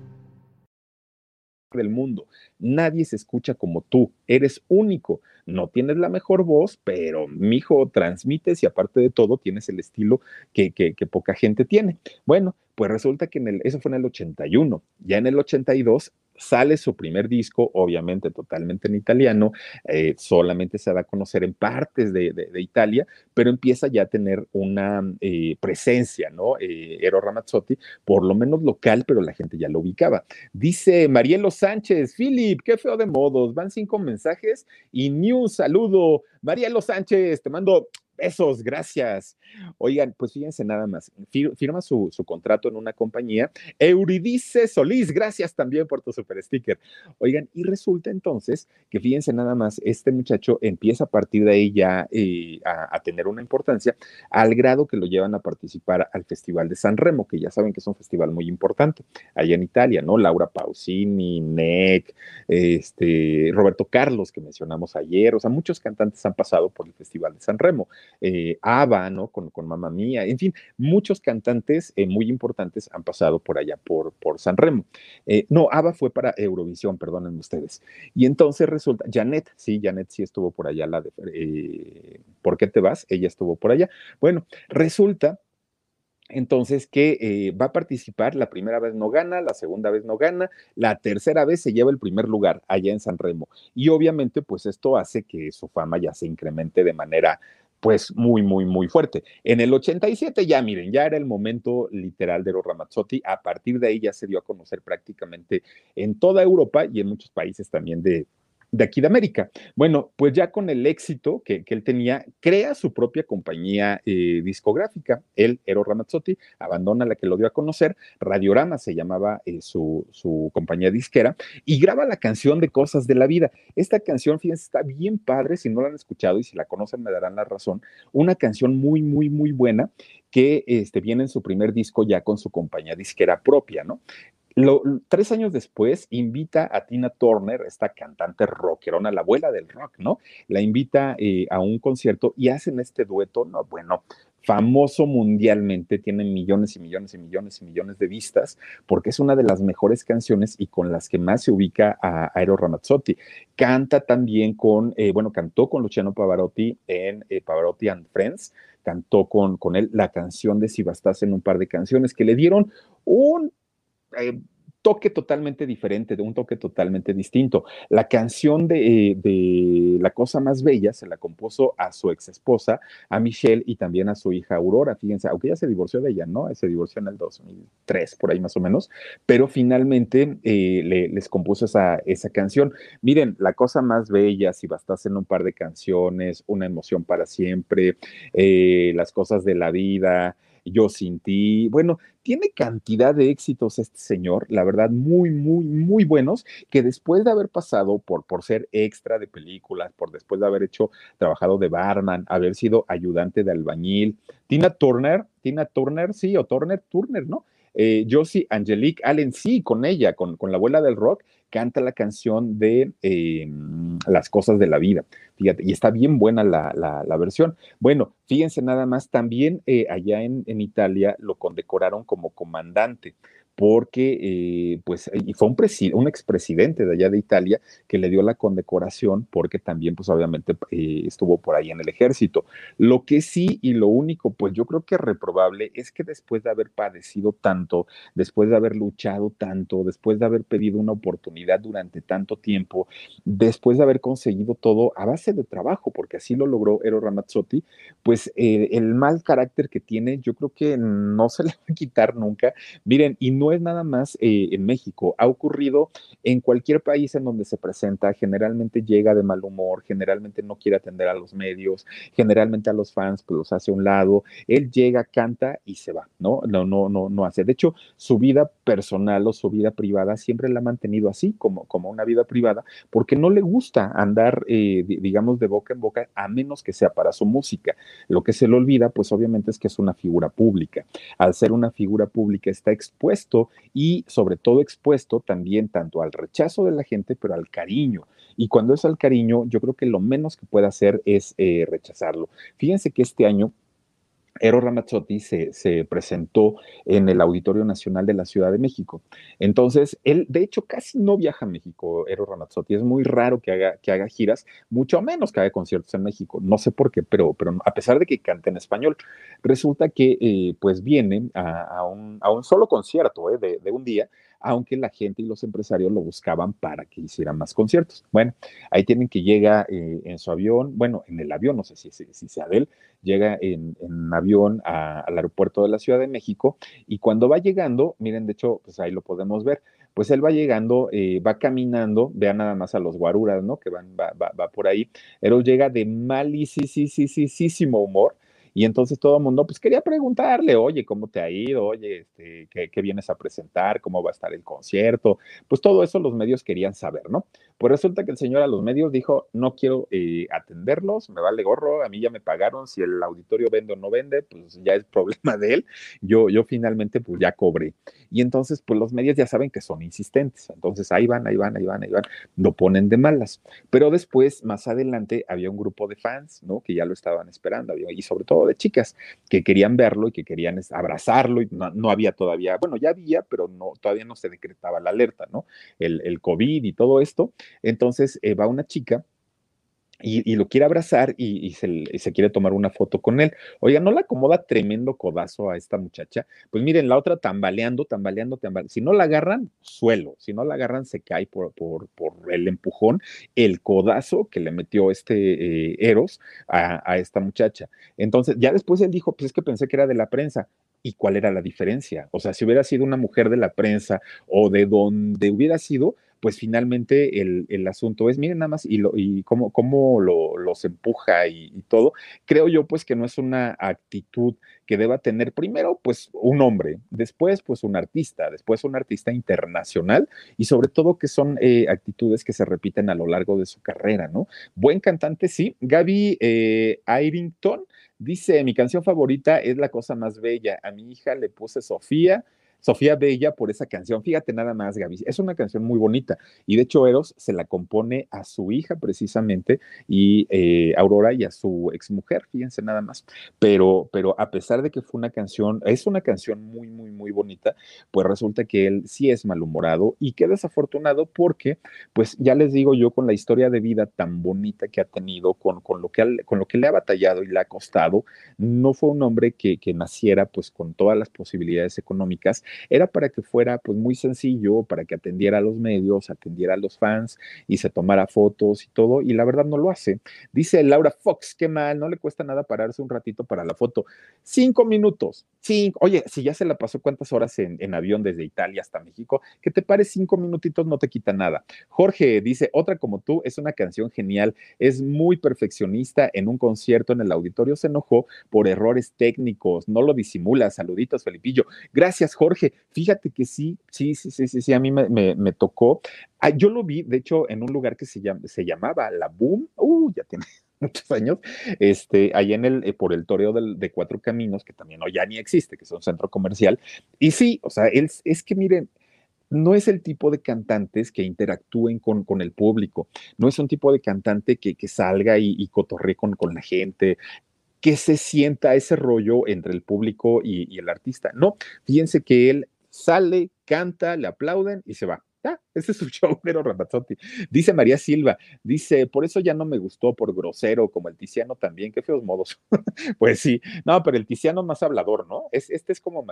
Del mundo. Nadie se escucha como tú. Eres único. No tienes la mejor voz, pero mijo, transmites y aparte de todo tienes el estilo que, que, que poca gente tiene. Bueno, pues resulta que en el, eso fue en el 81. Ya en el 82 sale su primer disco, obviamente totalmente en italiano, eh, solamente se da a conocer en partes de, Italia, pero empieza ya a tener una eh, presencia, ¿no? Eh, Ero Ramazzotti, por lo menos local, pero la gente ya lo ubicaba. Dice Marielo Sánchez, Philip, qué feo de modos, van cinco mensajes y ni un saludo. Marielo Sánchez, te mando Besos, gracias. Oigan, pues fíjense nada más, firma su, contrato en una compañía. Euridice Solís, gracias también por tu super sticker. Oigan, y resulta entonces que fíjense nada más, este muchacho empieza a partir de ahí ya eh, a, tener una importancia al grado que lo llevan a participar al Festival de San Remo, que ya saben que es un festival muy importante allá en Italia, ¿no? Laura Pausini, Nick, este, Roberto Carlos, que mencionamos ayer, o sea, muchos cantantes han pasado por el Festival de San Remo eh, ¿no? Con, con Mamma Mía, en fin, muchos cantantes eh, muy importantes han pasado por allá, por, por San Remo. Eh, no, Ava fue para Eurovisión, perdonen ustedes. Y entonces resulta, Janet, sí, Janet sí estuvo por allá, la de, eh, ¿por qué te vas? Ella estuvo por allá. Bueno, resulta entonces que va a participar, la primera vez no gana, la segunda vez no gana, la tercera vez se lleva el primer lugar allá en San Remo. Y obviamente, pues esto hace que su fama ya se incremente de manera pues muy, muy, muy fuerte. En el 87 ya, miren, ya era el momento literal de los Ramazzotti. A partir de ahí ya se dio a conocer prácticamente en toda Europa y en muchos países también de, de aquí de América. Bueno, pues ya con el éxito que, él tenía, crea su propia compañía eh, discográfica. Él, Ero Ramazzotti, abandona la que lo dio a conocer, Radiorama se llamaba eh, su, su, compañía disquera, y graba la canción de Cosas de la Vida. Esta canción, fíjense, está bien padre, si no la han escuchado y si la conocen me darán la razón, una canción muy, muy, muy buena que este, viene en su primer disco ya con su compañía disquera propia, ¿no? Tres años después invita a Tina Turner, esta cantante rockerona, la abuela del rock, ¿no? La invita eh, a un concierto y hacen este dueto, no, bueno, famoso mundialmente, tiene millones y millones y millones y millones de vistas, porque es una de las mejores canciones y con las que más se ubica a Aero Ramazzotti. Canta también con, eh, bueno, cantó con Luciano Pavarotti en eh, Pavarotti and Friends, cantó con, con él la canción de Si Bastas en un par de canciones que le dieron un eh, toque totalmente diferente, de un toque totalmente distinto. La canción de, de, La Cosa Más Bella se la compuso a su ex esposa, a Michelle y también a su hija Aurora, fíjense, aunque ella se divorció de ella, ¿no? Se divorció en el 2003, por ahí más o menos, pero finalmente eh, le, les compuso esa, esa canción. Miren, La Cosa Más Bella, si bastas en un par de canciones, Una emoción para siempre, eh, Las Cosas de la Vida, yo sin ti. Bueno, tiene cantidad de éxitos este señor, la verdad, muy, muy, muy buenos, que después de haber pasado por, por ser extra de películas, por después de haber hecho, trabajado de barman, haber sido ayudante de albañil, Tina Turner, Tina Turner, sí, o Turner, Turner, ¿no? Eh, Josie Angelique Allen, sí, con ella, con, con la abuela del rock, canta la canción de eh, Las cosas de la vida. Fíjate, y está bien buena la, la, versión. Bueno, fíjense nada más, también eh, allá en, en Italia lo condecoraron como comandante porque eh, pues y fue un, un expresidente de allá de Italia que le dio la condecoración porque también pues obviamente eh, estuvo por ahí en el ejército. Lo que sí y lo único pues yo creo que reprobable es que después de haber padecido tanto, después de haber luchado tanto, después de haber pedido una oportunidad durante tanto tiempo, después de haber conseguido todo a base de trabajo, porque así lo logró Ero Ramazzotti, pues eh, el mal carácter que tiene yo creo que no se (laughs) le va a quitar nunca. Miren, y no es nada más eh, en México, ha ocurrido en cualquier país en donde se presenta, generalmente llega de mal humor, generalmente no quiere atender a los medios, generalmente a los fans pues los hace a un lado, él llega, canta y se va, ¿no? No, no, no, no hace. De hecho, su vida personal o su vida privada siempre la ha mantenido así, como, como una vida privada, porque no le gusta andar, eh, digamos, de boca en boca, a menos que sea para su música. Lo que se le olvida, pues obviamente es que es una figura pública. Al ser una figura pública está expuesto y sobre todo expuesto también tanto al rechazo de la gente, pero al cariño. Y cuando es al cariño, yo creo que lo menos que puede hacer es eh, rechazarlo. Fíjense que este año Ero Ramazzotti se, se, presentó en el Auditorio Nacional de la Ciudad de México. Entonces, él, de hecho, casi no viaja a México, Ero Ramazzotti. Es muy raro que haga, que haga giras, mucho menos que haga conciertos en México. No sé por qué, pero, pero a pesar de que cante en español, resulta que eh, pues viene a, un, a, un, solo concierto eh, de, de un día aunque la gente y los empresarios lo buscaban para que hiciera más conciertos. Bueno, ahí tienen que llega eh, en su avión, bueno, en el avión, no sé si, si, sea de él, llega en, avión al aeropuerto de la Ciudad de México y cuando va llegando, miren, de hecho, pues ahí lo podemos ver, pues él va llegando, eh, va caminando, vean nada más a los guaruras, ¿no? Que van, va, va, va por ahí, pero llega de malísimo humor y entonces todo el mundo, pues quería preguntarle, oye, ¿cómo te ha ido? Oye, este, ¿qué, vienes a presentar? ¿Cómo va a estar el concierto? Pues todo eso los medios querían saber, ¿no? Pues resulta que el señor a los medios dijo, no quiero eh, atenderlos, me vale gorro, a mí ya me pagaron, si el auditorio vende o no vende, pues ya es (laughs) problema de él. Yo, yo finalmente, pues ya cobré. Y entonces, pues los medios ya saben que son insistentes. Entonces ahí van, ahí van, ahí van, ahí van, lo ponen de malas. Pero después, más adelante, había un grupo de fans, ¿no? Que ya lo estaban esperando, y sobre todo de chicas que querían verlo y que querían abrazarlo y no, había todavía, bueno, ya había, pero no, todavía no se decretaba la alerta, ¿no? El, el COVID y todo esto. Entonces eh, va una chica y, lo quiere abrazar y, se, quiere tomar una foto con él. Oiga, ¿no le acomoda tremendo codazo a esta muchacha? Pues miren, la otra tambaleando, tambaleando, tambaleando. Si no la agarran, suelo. Si no la agarran, se cae por, por, el empujón, el codazo que le metió este eh, Eros a, a esta muchacha. Entonces, ya después él dijo, pues es que pensé que era de la prensa. ¿Y cuál era la diferencia? O sea, si hubiera sido una mujer de la prensa o de donde hubiera sido, pues finalmente el, asunto es, miren nada más, y, lo, y cómo, cómo lo, los empuja y, todo, creo yo pues que no es una actitud que deba tener primero pues un hombre, después pues un artista, después un artista internacional y sobre todo que son eh, actitudes que se repiten a lo largo de su carrera, ¿no? Buen cantante, sí. Gaby eh, Dice, mi canción favorita es La cosa más bella. A mi hija le puse Sofía Sofía Bella por esa canción. Fíjate nada más, Gaby, es una canción muy bonita y de hecho Eros se la compone a su hija precisamente y eh, Aurora y a su exmujer, fíjense nada más. Pero, pero a pesar de que fue una canción, es una canción muy, muy, muy bonita, pues resulta que él sí es malhumorado y qué desafortunado porque, pues ya les digo yo, con la historia de vida tan bonita que ha tenido, con, con, lo, que, con lo que le ha batallado y le ha costado, no fue un hombre que, que naciera pues con todas las posibilidades económicas, era para que fuera pues muy sencillo, para que atendiera a los medios, atendiera a los fans y se tomara fotos y todo, y la verdad no lo hace. Dice Laura Fox, qué mal, no le cuesta nada pararse un ratito para la foto. Cinco minutos, cinco, oye, si ya se la pasó cuántas horas en, en avión desde Italia hasta México, que te pares cinco minutitos no te quita nada. Jorge dice, otra como tú, es una canción genial, es muy perfeccionista, en un concierto en el auditorio se enojó por errores técnicos, no lo disimula, saluditos Felipillo. Gracias Jorge, fíjate que sí, sí, sí, sí, sí, sí a mí me, tocó. Ah, yo lo vi, de hecho, en un lugar que se, llama, se llamaba La Boom, uh, ya tiene (laughs) muchos años, este, allá en el, eh, por el toreo del, de Cuatro Caminos, que también hoy ya ni existe, que es un centro comercial. Y sí, o sea, él, es que miren, no es el tipo de cantantes que interactúen con, el público, no es un tipo de cantante que, salga y, y cotorre con, con, la gente, que se sienta ese rollo entre el público y, el artista. No, fíjense que él sale, canta, le aplauden y se va. Ah, ese es su (laughs) show, pero Ramazzotti. Dice María Silva, dice, por eso ya no me gustó por grosero, como el Tiziano también, qué feos modos. (laughs) pues sí, no, pero el Tiziano más hablador, ¿no? Es, este es como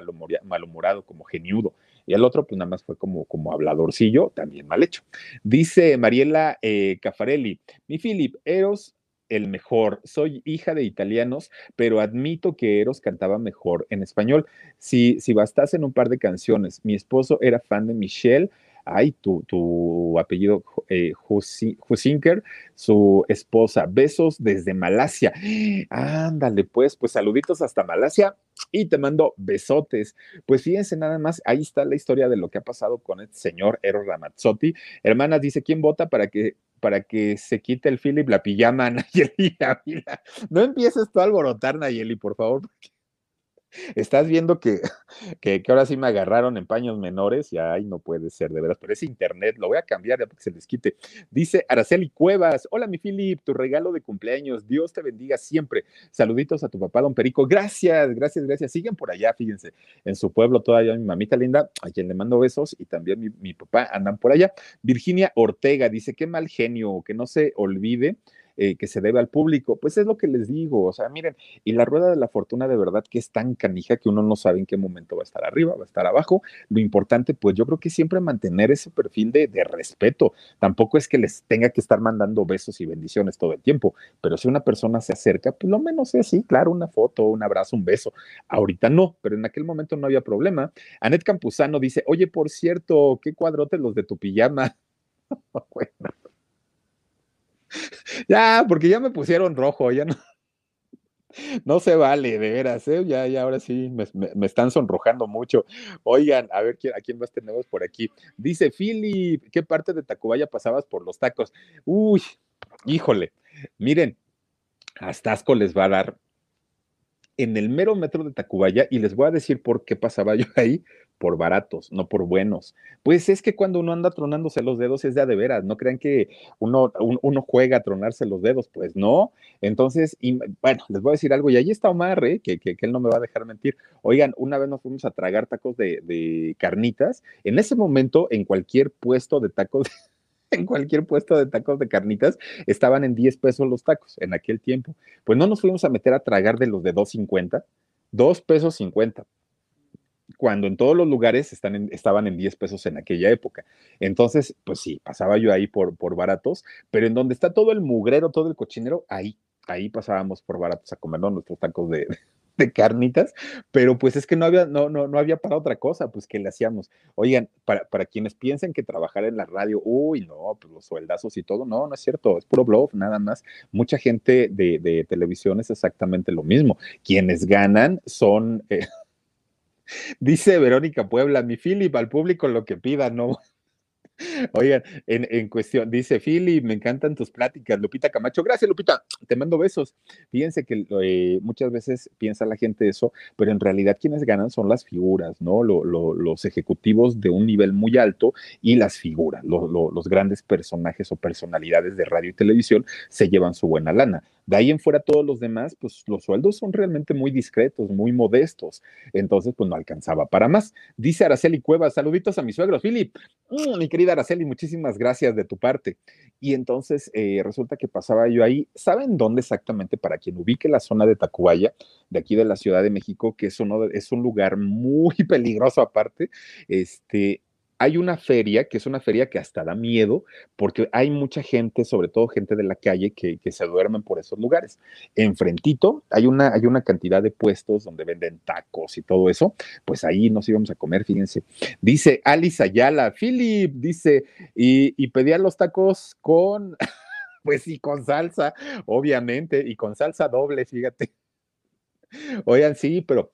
malhumorado, como geniudo. Y el otro, pues nada más fue como, como habladorcillo, también mal hecho. Dice Mariela eh, Cafarelli, mi Philip, Eros el mejor. Soy hija de italianos, pero admito que Eros cantaba mejor en español. Si, si bastasen un par de canciones, mi esposo era fan de Michelle, ay, tu, tu apellido eh, Husinker, su esposa. Besos desde Malasia. Ándale, pues, pues saluditos hasta Malasia y te mando besotes. Pues fíjense nada más, ahí está la historia de lo que ha pasado con el señor Eros Ramazzotti. Hermanas, dice, ¿quién vota para que para que se quite el Philip la pijama (laughs) Nayeli No empieces tú a alborotar, Nayeli, por favor, porque estás viendo que, (laughs) que, que, ahora sí me agarraron en paños menores y ay, no puede ser, de verdad, pero es internet, lo voy a cambiar ya para que se les quite. Dice Araceli Cuevas, hola mi Philip, tu regalo de cumpleaños, Dios te bendiga siempre. Saluditos a tu papá, don Perico, gracias, gracias, gracias. Siguen por allá, fíjense, en su pueblo todavía mi mamita linda, a quien le mando besos, y también mi, mi papá andan por allá. Virginia Ortega dice, qué mal genio, que no se olvide eh, que se debe al público. Pues es lo que les digo, o sea, miren, y la rueda de la fortuna de verdad que es tan canija que uno no sabe en qué momento va a estar arriba, va a estar abajo. Lo importante, pues yo creo que siempre mantener ese perfil de, de respeto. Tampoco es que les tenga que estar mandando besos y bendiciones todo el tiempo, pero si una persona se acerca, pues lo menos es así, claro, una foto, un abrazo, un beso. Ahorita no, pero en aquel momento no había problema. Anet Campuzano dice, oye, por cierto, qué cuadrotes los de tu pijama. (laughs) bueno (laughs) ya, porque ya me pusieron rojo, ya no. No se vale, de veras, ¿eh? ya, ya, ahora sí me, me, están sonrojando mucho. Oigan, a ver ¿quién, a quién más tenemos por aquí. Dice Philip, ¿qué parte de Tacubaya pasabas por los tacos? Uy, híjole, miren, hasta asco les va a dar en el mero metro de Tacubaya y les voy a decir por qué pasaba yo ahí, por baratos, no por buenos. Pues es que cuando uno anda tronándose los dedos es de a de veras, no crean que uno, un, uno juega a tronarse los dedos, pues no. Entonces, y, bueno, les voy a decir algo, y ahí está Omar, ¿eh? que, que, él no me va a dejar mentir. Oigan, una vez nos fuimos a tragar tacos de, de carnitas, en ese momento, en cualquier puesto de tacos (laughs) en cualquier puesto de tacos de carnitas estaban en 10 pesos los tacos en aquel tiempo. Pues no nos fuimos a meter a tragar de los de 2.50, 2 pesos 50 cuando en todos los lugares están en, estaban en 10 pesos en aquella época. Entonces, pues sí, pasaba yo ahí por, por baratos, pero en donde está todo el mugrero, todo el cochinero, ahí, ahí pasábamos por baratos a comernos nuestros tacos de, (laughs) de carnitas, pero pues es que no había, no, no, no había para otra cosa, pues que le hacíamos. Oigan, para, para quienes piensen que trabajar en la radio, uy, no, pues los sueldazos y todo, no, no es cierto, es puro bluff, nada más. Mucha gente de, de televisión es exactamente lo mismo. Quienes ganan son... Eh, (laughs) Dice Verónica Puebla, mi Philip, al público lo que pida, no. Oigan, en, cuestión, dice Philip, me encantan tus pláticas. Lupita Camacho, gracias Lupita, te mando besos. Fíjense que eh, muchas veces piensa la gente eso, pero en realidad quienes ganan son las figuras, ¿no? los ejecutivos de un nivel muy alto y las figuras, los grandes personajes o personalidades de radio y televisión se llevan su buena lana. De ahí en fuera todos los demás, pues los sueldos son realmente muy discretos, muy modestos. Entonces, pues no alcanzaba para más. Dice Araceli Cuevas, saluditos a mi suegro, Philip. Mm, mi querida Araceli, muchísimas gracias de tu parte. Y entonces eh, resulta que pasaba yo ahí. ¿Saben dónde exactamente? Para quien ubique la zona de Tacubaya, de aquí de la Ciudad de México, que es, uno, es un lugar muy (laughs) peligroso aparte, este, hay una feria, que es una feria que hasta da miedo, porque hay mucha gente, sobre todo gente de la calle, que, se duermen por esos lugares. Enfrentito hay una, hay una cantidad de puestos donde venden tacos y todo eso, pues ahí nos íbamos a comer, fíjense. Dice Alice Ayala, Philip, dice, y, y pedía los tacos con, (laughs) pues sí, con salsa, obviamente, y con salsa doble, fíjate. Oigan, sí, pero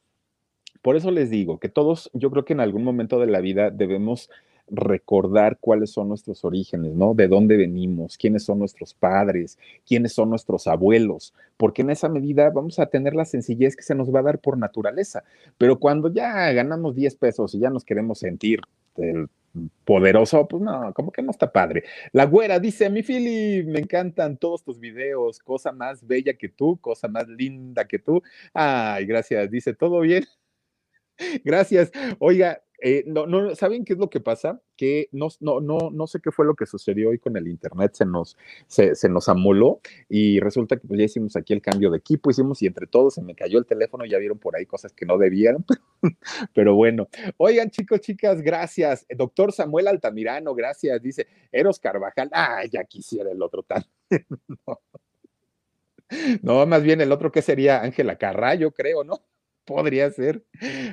por eso les digo que todos, yo creo que en algún momento de la vida debemos recordar cuáles son nuestros orígenes, ¿no? De dónde venimos, quiénes son nuestros padres, quiénes son nuestros abuelos, porque en esa medida vamos a tener la sencillez que se nos va a dar por naturaleza. Pero cuando ya ganamos 10 pesos y ya nos queremos sentir el poderoso, pues no, como que no está padre. La güera dice, mi Fili, me encantan todos tus videos, cosa más bella que tú, cosa más linda que tú. Ay, gracias, dice, ¿todo bien? Gracias. Oiga, eh, no, no, ¿saben qué es lo que pasa? Que no, no, no, no sé qué fue lo que sucedió hoy con el internet, se nos, se, nos amoló y resulta que pues, ya hicimos aquí el cambio de equipo, hicimos y entre todos se me cayó el teléfono, ya vieron por ahí cosas que no debían, (laughs) pero bueno. Oigan, chicos, chicas, gracias. Doctor Samuel Altamirano, gracias. Dice Eros Carvajal, ah, ya quisiera el otro tal. (laughs) no. más bien el otro que sería Ángela Carrayo, creo, ¿no? Podría ser.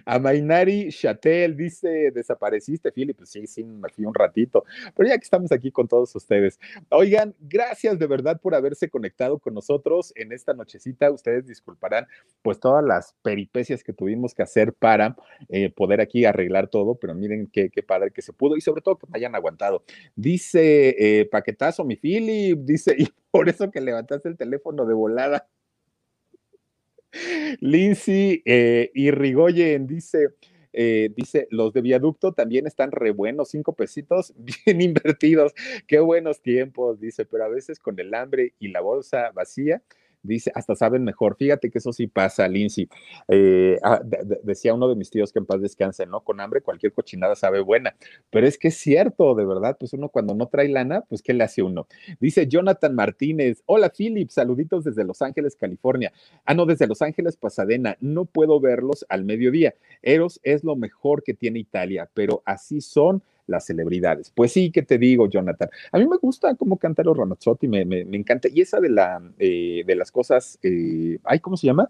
A Mainari Chatel dice, desapareciste, Philip. Pues sí, sí, me fui un ratito. Pero ya que estamos aquí con todos ustedes. Oigan, gracias de verdad por haberse conectado con nosotros en esta nochecita. Ustedes disculparán, pues todas las peripecias que tuvimos que hacer para eh, poder aquí arreglar todo, pero miren qué, qué, padre que se pudo y sobre todo que me hayan aguantado. Dice, eh, paquetazo, mi Philip, dice, (laughs) y por eso que levantaste el teléfono de volada. Lindsay eh, y Rigoyen dice, eh, dice, los de viaducto también están re buenos, cinco pesitos (laughs) bien invertidos, qué buenos tiempos, dice, pero a veces con el hambre y la bolsa vacía, dice, hasta saben mejor. Fíjate que eso sí pasa, Lindsay. Eh, ah, decía uno de mis tíos que en paz descanse, ¿no? Con hambre cualquier cochinada sabe buena. Pero es que es cierto, de verdad, pues uno cuando no trae lana, pues ¿qué le hace uno? Dice Jonathan Martínez, hola Philip, saluditos desde Los Ángeles, California. Ah, no, desde Los Ángeles, Pasadena. No puedo verlos al mediodía. Eros es lo mejor que tiene Italia, pero así son las celebridades. Pues sí, que te digo, Jonathan. A mí me gusta cómo canta los Ramazzotti, me, me, me encanta. Y esa de, la, eh, de las cosas, eh, ay, ¿cómo se llama?